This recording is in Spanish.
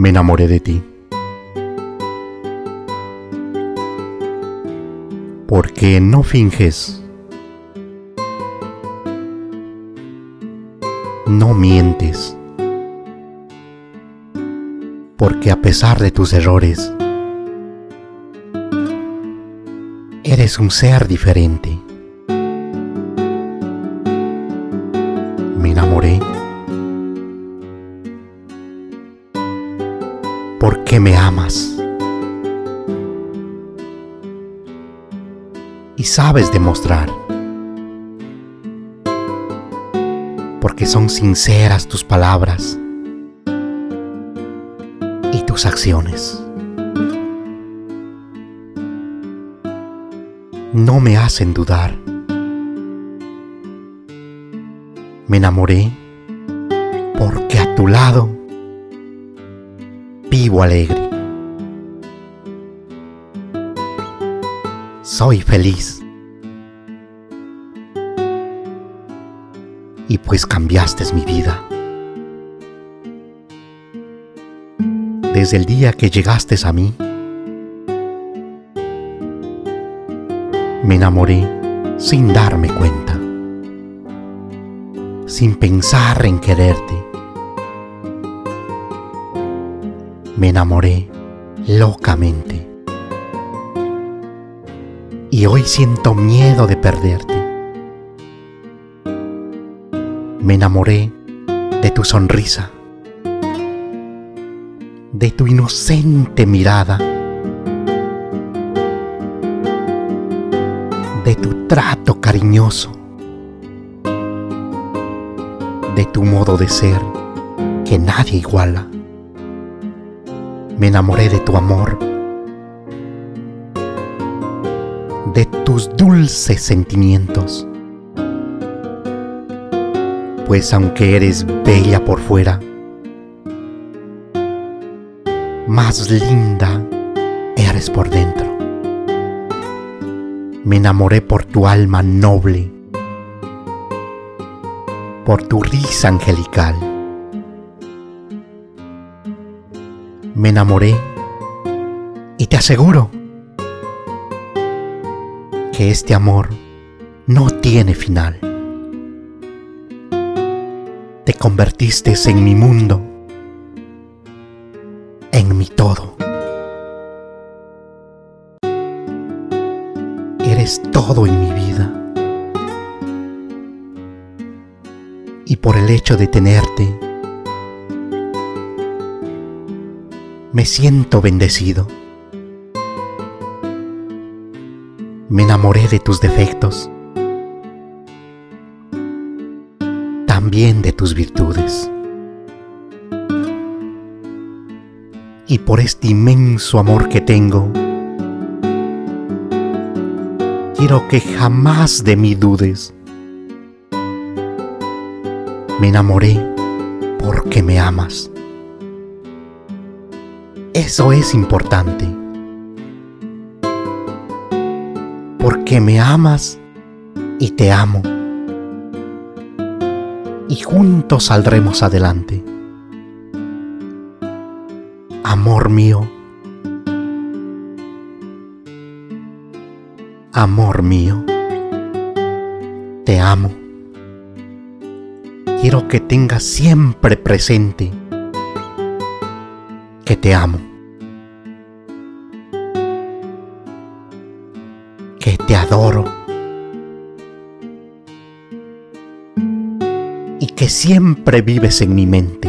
Me enamoré de ti. Porque no finges. No mientes. Porque a pesar de tus errores, eres un ser diferente. Porque me amas y sabes demostrar porque son sinceras tus palabras y tus acciones. No me hacen dudar. Me enamoré porque a tu lado vivo alegre. Soy feliz. Y pues cambiaste mi vida. Desde el día que llegaste a mí, me enamoré sin darme cuenta, sin pensar en quererte me enamoré locamente. Y hoy siento miedo de perderte. Me enamoré de tu sonrisa, de tu inocente mirada, de tu trato cariñoso, de tu modo de ser que nadie iguala me enamoré de tu amor, de tus dulces sentimientos. Pues aunque eres bella por fuera, más linda eres por dentro. Me enamoré por tu alma noble, por tu risa angelical me enamoré y te aseguro que este amor no tiene final. Te convertiste en mi mundo, en mi todo. Eres todo en mi vida. Y por el hecho de tenerte, me siento bendecido. Me enamoré de tus defectos, también de tus virtudes. Y por este inmenso amor que tengo, quiero que jamás de mí dudes. Me enamoré porque me amas. Eso es importante. Porque me amas y te amo. Y juntos saldremos adelante. Amor mío. Amor mío. Te amo. Quiero que tengas siempre presente que te amo. Que te adoro. Y que siempre vives en mi mente.